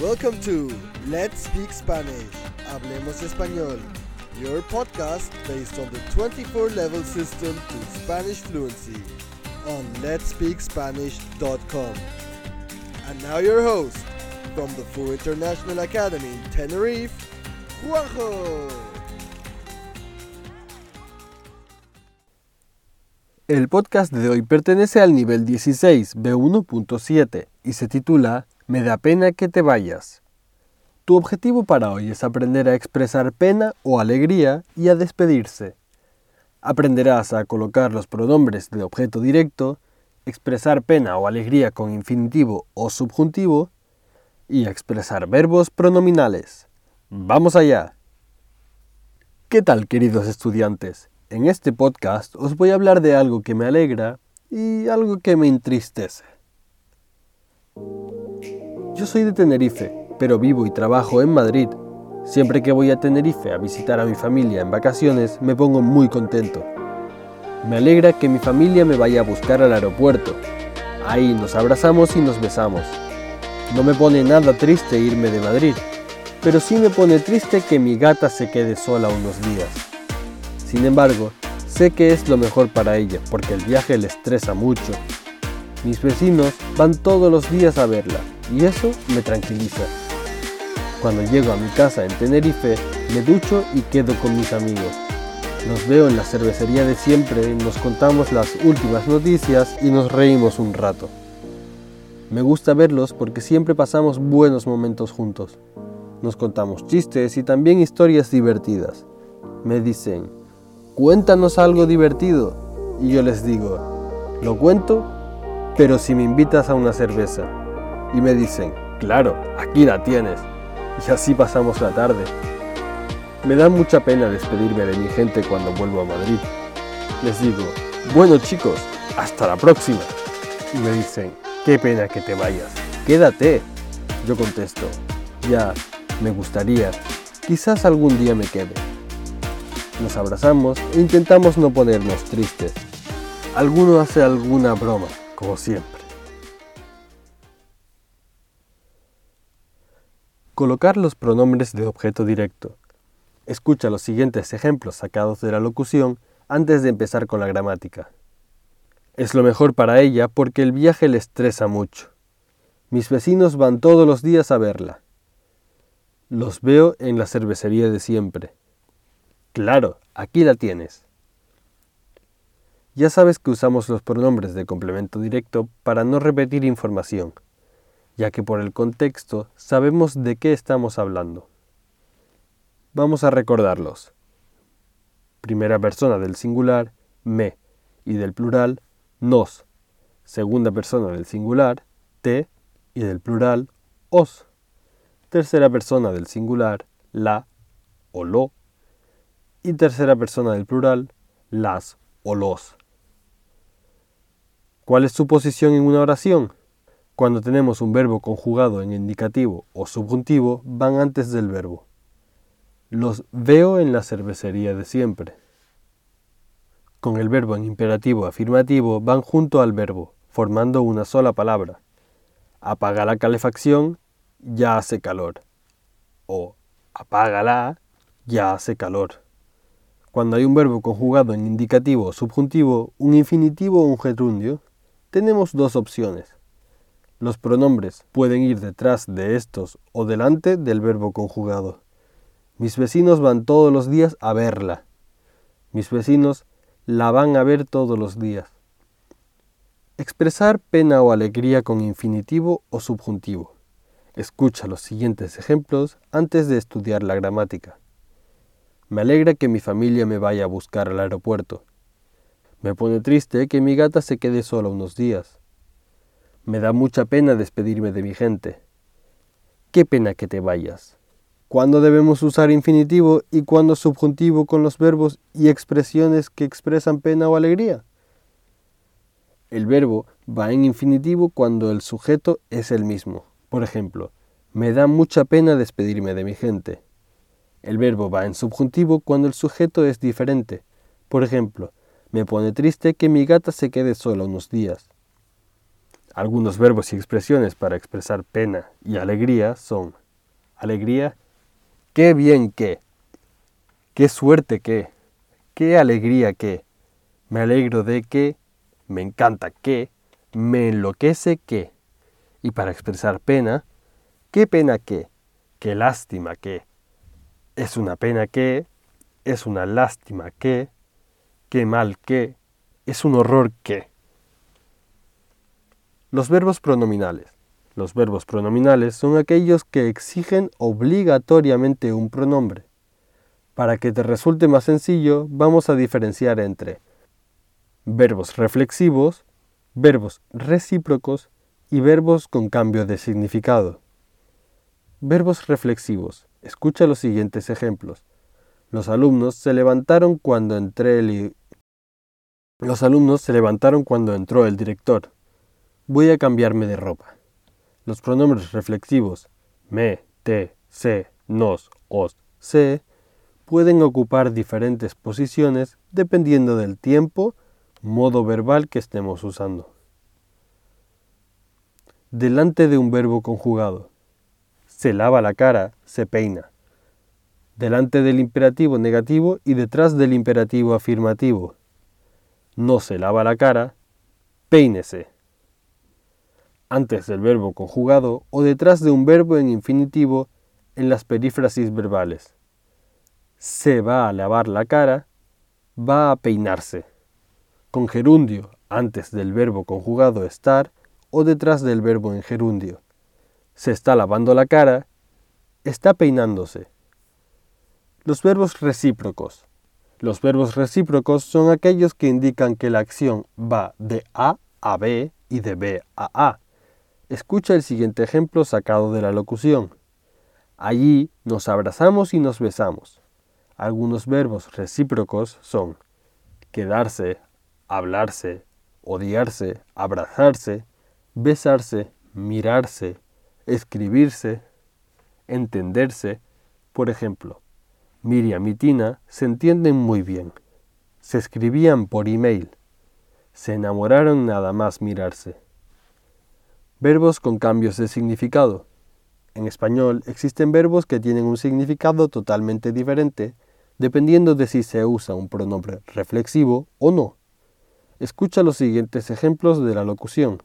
Welcome to Let's Speak Spanish. Hablemos Español. Your podcast based on the 24 level system to Spanish fluency on letspeakspanish.com. And now your host from the Full International Academy in Tenerife, Juanjo. El podcast de hoy pertenece al nivel 16 B1.7 y se titula Me da pena que te vayas. Tu objetivo para hoy es aprender a expresar pena o alegría y a despedirse. Aprenderás a colocar los pronombres de objeto directo, expresar pena o alegría con infinitivo o subjuntivo y a expresar verbos pronominales. ¡Vamos allá! ¿Qué tal queridos estudiantes? En este podcast os voy a hablar de algo que me alegra y algo que me entristece. Yo soy de Tenerife, pero vivo y trabajo en Madrid. Siempre que voy a Tenerife a visitar a mi familia en vacaciones me pongo muy contento. Me alegra que mi familia me vaya a buscar al aeropuerto. Ahí nos abrazamos y nos besamos. No me pone nada triste irme de Madrid, pero sí me pone triste que mi gata se quede sola unos días. Sin embargo, sé que es lo mejor para ella porque el viaje le estresa mucho. Mis vecinos van todos los días a verla y eso me tranquiliza. Cuando llego a mi casa en Tenerife, me ducho y quedo con mis amigos. Nos veo en la cervecería de siempre, nos contamos las últimas noticias y nos reímos un rato. Me gusta verlos porque siempre pasamos buenos momentos juntos. Nos contamos chistes y también historias divertidas. Me dicen, cuéntanos algo divertido. Y yo les digo, lo cuento, pero si me invitas a una cerveza. Y me dicen, claro, aquí la tienes. Y así pasamos la tarde. Me da mucha pena despedirme de mi gente cuando vuelvo a Madrid. Les digo, bueno chicos, hasta la próxima. Y me dicen, qué pena que te vayas. Quédate. Yo contesto, ya, me gustaría. Quizás algún día me quede. Nos abrazamos e intentamos no ponernos tristes. Alguno hace alguna broma, como siempre. Colocar los pronombres de objeto directo. Escucha los siguientes ejemplos sacados de la locución antes de empezar con la gramática. Es lo mejor para ella porque el viaje le estresa mucho. Mis vecinos van todos los días a verla. Los veo en la cervecería de siempre. Claro, aquí la tienes. Ya sabes que usamos los pronombres de complemento directo para no repetir información, ya que por el contexto sabemos de qué estamos hablando. Vamos a recordarlos. Primera persona del singular, me, y del plural, nos. Segunda persona del singular, te, y del plural, os. Tercera persona del singular, la o lo y tercera persona del plural, las o los. ¿Cuál es su posición en una oración? Cuando tenemos un verbo conjugado en indicativo o subjuntivo, van antes del verbo. Los veo en la cervecería de siempre. Con el verbo en imperativo afirmativo van junto al verbo, formando una sola palabra. Apaga la calefacción, ya hace calor. O apágala, ya hace calor. Cuando hay un verbo conjugado en indicativo o subjuntivo, un infinitivo o un gerundio, tenemos dos opciones. Los pronombres pueden ir detrás de estos o delante del verbo conjugado. Mis vecinos van todos los días a verla. Mis vecinos la van a ver todos los días. Expresar pena o alegría con infinitivo o subjuntivo. Escucha los siguientes ejemplos antes de estudiar la gramática. Me alegra que mi familia me vaya a buscar al aeropuerto. Me pone triste que mi gata se quede sola unos días. Me da mucha pena despedirme de mi gente. Qué pena que te vayas. ¿Cuándo debemos usar infinitivo y cuándo subjuntivo con los verbos y expresiones que expresan pena o alegría? El verbo va en infinitivo cuando el sujeto es el mismo. Por ejemplo, me da mucha pena despedirme de mi gente. El verbo va en subjuntivo cuando el sujeto es diferente. Por ejemplo, me pone triste que mi gata se quede sola unos días. Algunos verbos y expresiones para expresar pena y alegría son alegría, qué bien que, qué suerte que, qué alegría que, me alegro de que, me encanta que, me enloquece que. Y para expresar pena, qué pena que, qué lástima que, es una pena que, es una lástima que, qué mal que, es un horror que. Los verbos pronominales. Los verbos pronominales son aquellos que exigen obligatoriamente un pronombre. Para que te resulte más sencillo, vamos a diferenciar entre verbos reflexivos, verbos recíprocos y verbos con cambio de significado. Verbos reflexivos. Escucha los siguientes ejemplos. Los alumnos se levantaron cuando entré el... Los alumnos se levantaron cuando entró el director. Voy a cambiarme de ropa. Los pronombres reflexivos me, te, se, nos, os, se pueden ocupar diferentes posiciones dependiendo del tiempo, modo verbal que estemos usando. Delante de un verbo conjugado. Se lava la cara, se peina delante del imperativo negativo y detrás del imperativo afirmativo. No se lava la cara, peínese. Antes del verbo conjugado o detrás de un verbo en infinitivo en las perífrasis verbales. Se va a lavar la cara, va a peinarse. Con gerundio antes del verbo conjugado estar o detrás del verbo en gerundio. Se está lavando la cara, está peinándose. Los verbos recíprocos. Los verbos recíprocos son aquellos que indican que la acción va de A a B y de B a A. Escucha el siguiente ejemplo sacado de la locución. Allí nos abrazamos y nos besamos. Algunos verbos recíprocos son quedarse, hablarse, odiarse, abrazarse, besarse, mirarse, escribirse, entenderse. Por ejemplo, Miriam y Tina se entienden muy bien. Se escribían por email. Se enamoraron nada más mirarse. Verbos con cambios de significado. En español existen verbos que tienen un significado totalmente diferente dependiendo de si se usa un pronombre reflexivo o no. Escucha los siguientes ejemplos de la locución.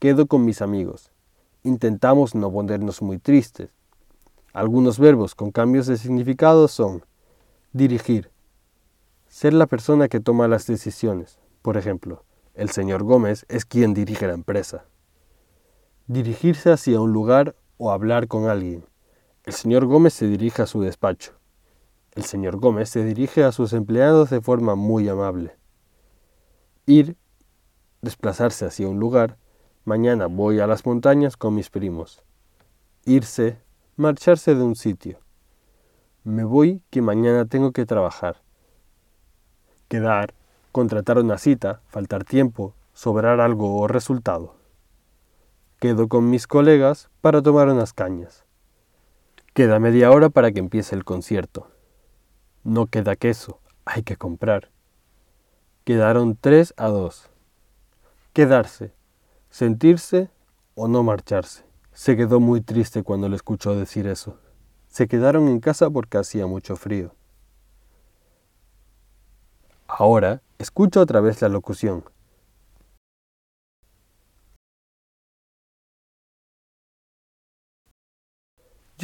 Quedo con mis amigos. Intentamos no ponernos muy tristes. Algunos verbos con cambios de significado son dirigir, ser la persona que toma las decisiones. Por ejemplo, el señor Gómez es quien dirige la empresa. Dirigirse hacia un lugar o hablar con alguien. El señor Gómez se dirige a su despacho. El señor Gómez se dirige a sus empleados de forma muy amable. Ir, desplazarse hacia un lugar. Mañana voy a las montañas con mis primos. Irse, marcharse de un sitio. Me voy que mañana tengo que trabajar. Quedar, contratar una cita, faltar tiempo, sobrar algo o resultado. Quedo con mis colegas para tomar unas cañas. Queda media hora para que empiece el concierto. No queda queso, hay que comprar. Quedaron tres a dos. Quedarse, sentirse o no marcharse. Se quedó muy triste cuando le escuchó decir eso. Se quedaron en casa porque hacía mucho frío. Ahora, escucho otra vez la locución.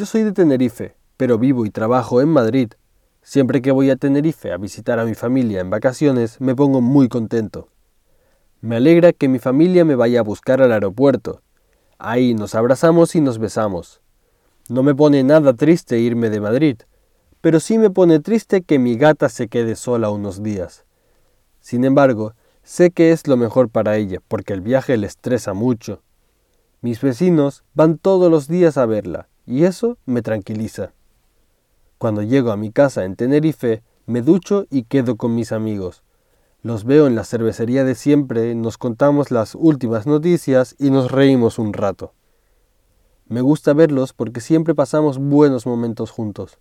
Yo soy de Tenerife, pero vivo y trabajo en Madrid. Siempre que voy a Tenerife a visitar a mi familia en vacaciones, me pongo muy contento. Me alegra que mi familia me vaya a buscar al aeropuerto Ahí nos abrazamos y nos besamos. No me pone nada triste irme de Madrid, pero sí me pone triste que mi gata se quede sola unos días. Sin embargo, sé que es lo mejor para ella, porque el viaje le estresa mucho. Mis vecinos van todos los días a verla, y eso me tranquiliza. Cuando llego a mi casa en Tenerife, me ducho y quedo con mis amigos. Los veo en la cervecería de siempre, nos contamos las últimas noticias y nos reímos un rato. Me gusta verlos porque siempre pasamos buenos momentos juntos.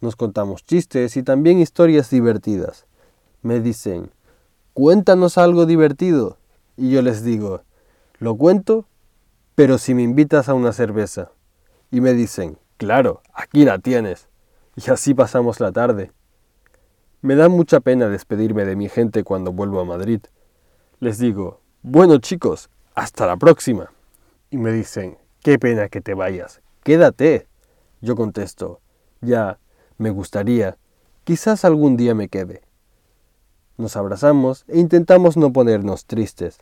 Nos contamos chistes y también historias divertidas. Me dicen, cuéntanos algo divertido. Y yo les digo, Lo cuento, pero si me invitas a una cerveza. Y me dicen, claro, aquí la tienes. Y así pasamos la tarde. Me da mucha pena despedirme de mi gente cuando vuelvo a Madrid. Les digo, bueno chicos, hasta la próxima. Y me dicen, qué pena que te vayas, quédate. Yo contesto, ya, me gustaría, quizás algún día me quede. Nos abrazamos e intentamos no ponernos tristes.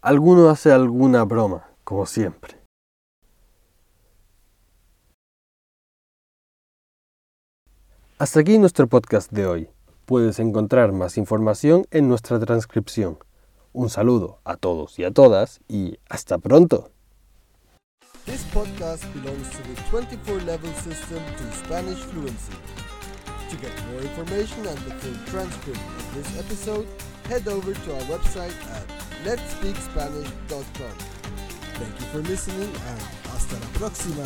Alguno hace alguna broma, como siempre. Hasta aquí nuestro podcast de hoy. Puedes encontrar más información en nuestra transcripción. Un saludo a todos y a todas y hasta pronto. This podcast belongs to the 24 level system to Spanish fluency. To get more information and the full transcript of this episode, head over to our website at letspeakspanish.com. Thank you for listening and hasta la próxima.